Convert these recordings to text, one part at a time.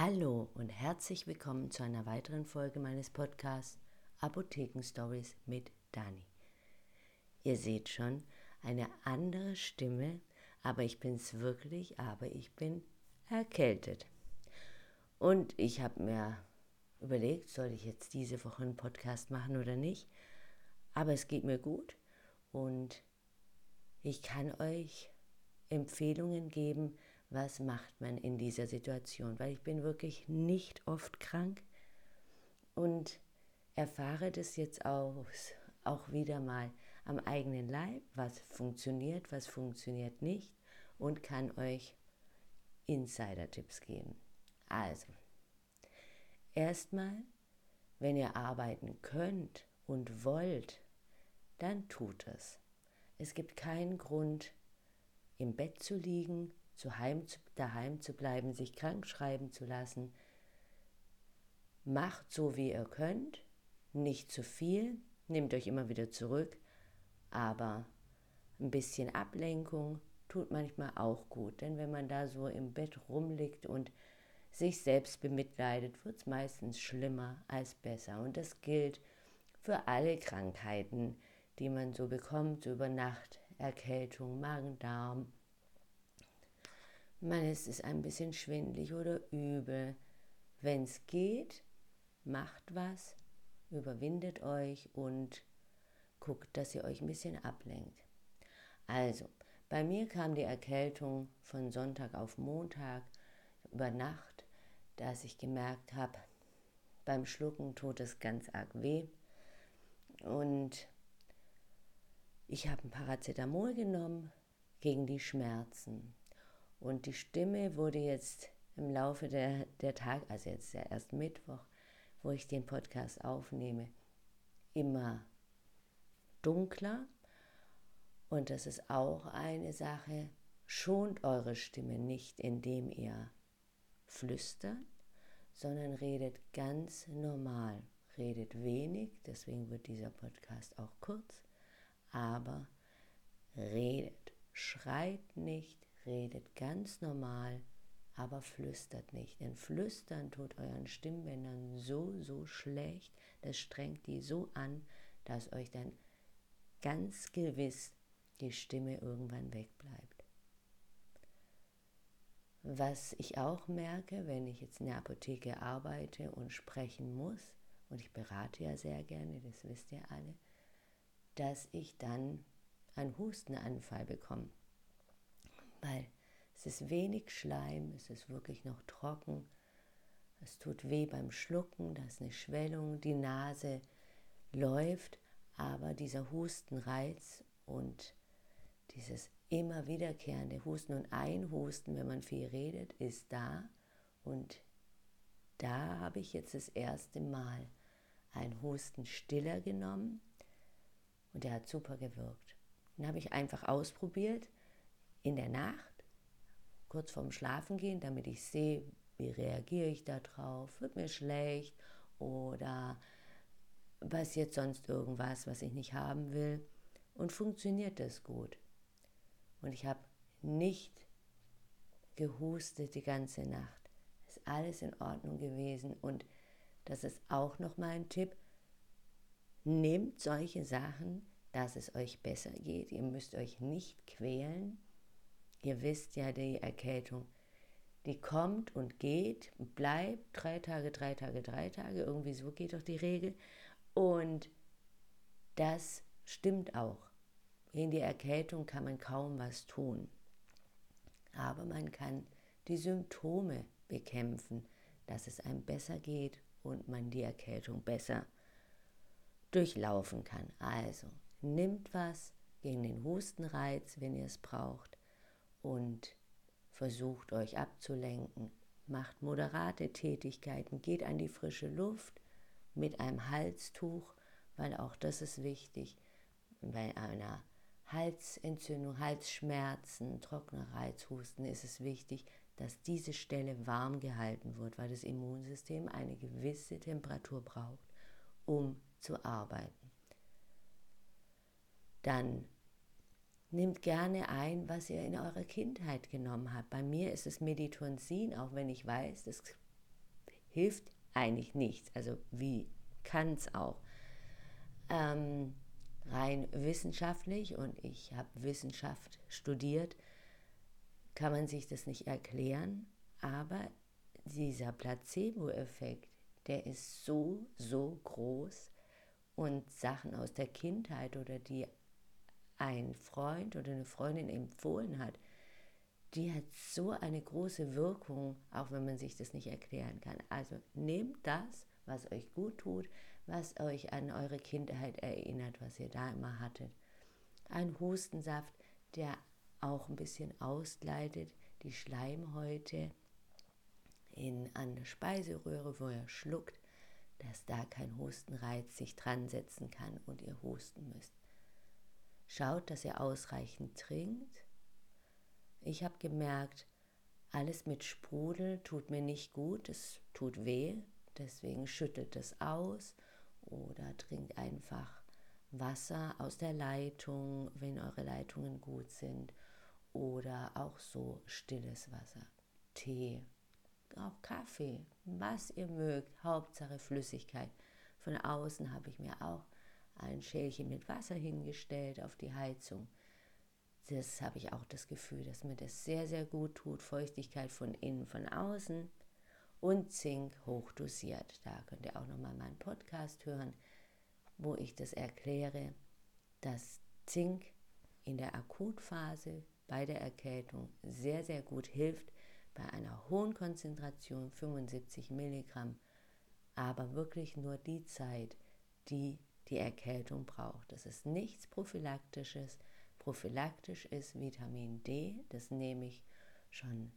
Hallo und herzlich willkommen zu einer weiteren Folge meines Podcasts Apotheken Stories mit Dani. Ihr seht schon, eine andere Stimme, aber ich bin's wirklich, aber ich bin erkältet. Und ich habe mir überlegt, soll ich jetzt diese Woche einen Podcast machen oder nicht? Aber es geht mir gut und ich kann euch Empfehlungen geben, was macht man in dieser Situation, weil ich bin wirklich nicht oft krank und erfahre das jetzt auch, auch wieder mal am eigenen Leib, was funktioniert, was funktioniert nicht und kann euch Insider-Tipps geben. Also, erstmal, wenn ihr arbeiten könnt und wollt, dann tut es. Es gibt keinen Grund, im Bett zu liegen zu heim, daheim zu bleiben, sich krank schreiben zu lassen. Macht so, wie ihr könnt, nicht zu viel, nehmt euch immer wieder zurück, aber ein bisschen Ablenkung tut manchmal auch gut, denn wenn man da so im Bett rumliegt und sich selbst bemitleidet, wird es meistens schlimmer als besser. Und das gilt für alle Krankheiten, die man so bekommt, über Nacht, Erkältung, Magen-Darm, man ist es ein bisschen schwindlig oder übel. Wenn es geht, macht was, überwindet euch und guckt, dass ihr euch ein bisschen ablenkt. Also, bei mir kam die Erkältung von Sonntag auf Montag über Nacht, dass ich gemerkt habe, beim Schlucken tut es ganz arg weh. Und ich habe ein Paracetamol genommen gegen die Schmerzen. Und die Stimme wurde jetzt im Laufe der, der Tag, also jetzt ja erst Mittwoch, wo ich den Podcast aufnehme, immer dunkler. Und das ist auch eine Sache, schont eure Stimme nicht, indem ihr flüstert, sondern redet ganz normal. Redet wenig, deswegen wird dieser Podcast auch kurz, aber redet. Schreit nicht, redet ganz normal, aber flüstert nicht. Denn flüstern tut euren Stimmbändern so, so schlecht, das strengt die so an, dass euch dann ganz gewiss die Stimme irgendwann wegbleibt. Was ich auch merke, wenn ich jetzt in der Apotheke arbeite und sprechen muss, und ich berate ja sehr gerne, das wisst ihr alle, dass ich dann einen Hustenanfall bekomme weil es ist wenig Schleim, es ist wirklich noch trocken. Es tut weh beim Schlucken, da ist eine Schwellung, die Nase läuft, aber dieser Hustenreiz und dieses immer wiederkehrende Husten und Einhusten, wenn man viel redet, ist da. Und da habe ich jetzt das erste Mal einen Hustenstiller genommen und der hat super gewirkt. Den habe ich einfach ausprobiert in der Nacht, kurz vorm Schlafengehen, damit ich sehe, wie reagiere ich darauf, wird mir schlecht oder passiert sonst irgendwas, was ich nicht haben will und funktioniert das gut. Und ich habe nicht gehustet die ganze Nacht. Ist alles in Ordnung gewesen und das ist auch noch mal ein Tipp. Nehmt solche Sachen, dass es euch besser geht. Ihr müsst euch nicht quälen. Ihr wisst ja, die Erkältung, die kommt und geht, bleibt drei Tage, drei Tage, drei Tage, irgendwie so geht doch die Regel. Und das stimmt auch. In der Erkältung kann man kaum was tun. Aber man kann die Symptome bekämpfen, dass es einem besser geht und man die Erkältung besser durchlaufen kann. Also nimmt was gegen den Hustenreiz, wenn ihr es braucht und versucht euch abzulenken. Macht moderate Tätigkeiten, geht an die frische Luft mit einem Halstuch, weil auch das ist wichtig. Bei einer Halsentzündung, Halsschmerzen, trockener Reizhusten ist es wichtig, dass diese Stelle warm gehalten wird, weil das Immunsystem eine gewisse Temperatur braucht, um zu arbeiten. Dann Nehmt gerne ein, was ihr in eurer Kindheit genommen habt. Bei mir ist es Meditonsin, auch wenn ich weiß, das hilft eigentlich nichts. Also wie kann es auch? Ähm, rein wissenschaftlich, und ich habe Wissenschaft studiert, kann man sich das nicht erklären, aber dieser Placebo-Effekt, der ist so, so groß und Sachen aus der Kindheit oder die ein Freund oder eine Freundin empfohlen hat, die hat so eine große Wirkung, auch wenn man sich das nicht erklären kann. Also nehmt das, was euch gut tut, was euch an eure Kindheit erinnert, was ihr da immer hattet. Ein Hustensaft, der auch ein bisschen ausgleitet, die Schleimhäute in, an der Speiseröhre, wo ihr schluckt, dass da kein Hustenreiz sich dran setzen kann und ihr husten müsst. Schaut, dass ihr ausreichend trinkt. Ich habe gemerkt, alles mit Sprudel tut mir nicht gut, es tut weh, deswegen schüttelt es aus oder trinkt einfach Wasser aus der Leitung, wenn eure Leitungen gut sind oder auch so stilles Wasser, Tee, auch Kaffee, was ihr mögt, Hauptsache Flüssigkeit. Von außen habe ich mir auch ein Schälchen mit Wasser hingestellt auf die Heizung. Das habe ich auch das Gefühl, dass mir das sehr, sehr gut tut. Feuchtigkeit von innen, von außen und Zink hochdosiert. Da könnt ihr auch nochmal meinen Podcast hören, wo ich das erkläre, dass Zink in der Akutphase bei der Erkältung sehr, sehr gut hilft, bei einer hohen Konzentration, 75 Milligramm, aber wirklich nur die Zeit, die die Erkältung braucht. Das ist nichts Prophylaktisches. Prophylaktisch ist Vitamin D, das nehme ich schon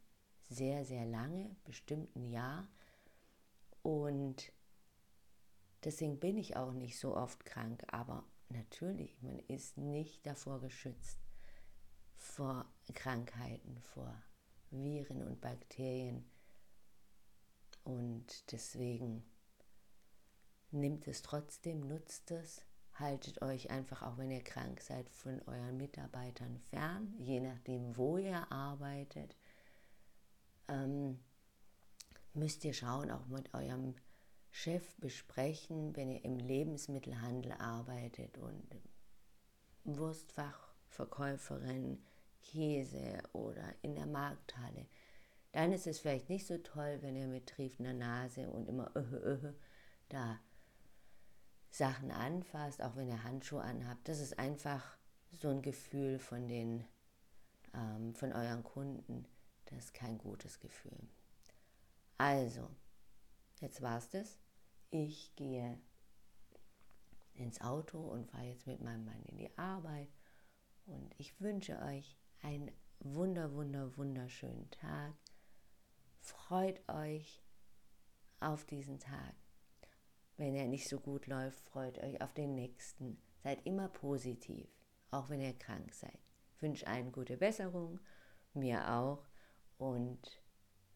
sehr, sehr lange, bestimmt ein Jahr. Und deswegen bin ich auch nicht so oft krank. Aber natürlich, man ist nicht davor geschützt, vor Krankheiten, vor Viren und Bakterien. Und deswegen nimmt es trotzdem, nutzt es, haltet euch einfach, auch wenn ihr krank seid, von euren Mitarbeitern fern, je nachdem, wo ihr arbeitet. Ähm, müsst ihr schauen, auch mit eurem Chef besprechen, wenn ihr im Lebensmittelhandel arbeitet und Wurstfachverkäuferin, Käse oder in der Markthalle, dann ist es vielleicht nicht so toll, wenn ihr mit triefender Nase und immer öhe, öhe da Sachen anfasst, auch wenn ihr Handschuhe anhabt. Das ist einfach so ein Gefühl von den ähm, von euren Kunden. Das ist kein gutes Gefühl. Also, jetzt war's das. Ich gehe ins Auto und fahre jetzt mit meinem Mann in die Arbeit. Und ich wünsche euch einen wunder, wunder, wunderschönen Tag. Freut euch auf diesen Tag. Wenn er nicht so gut läuft, freut euch auf den nächsten. Seid immer positiv, auch wenn ihr krank seid. Ich wünsche allen gute Besserung, mir auch. Und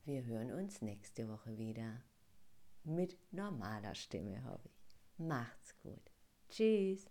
wir hören uns nächste Woche wieder. Mit normaler Stimme, hoffe ich. Macht's gut. Tschüss.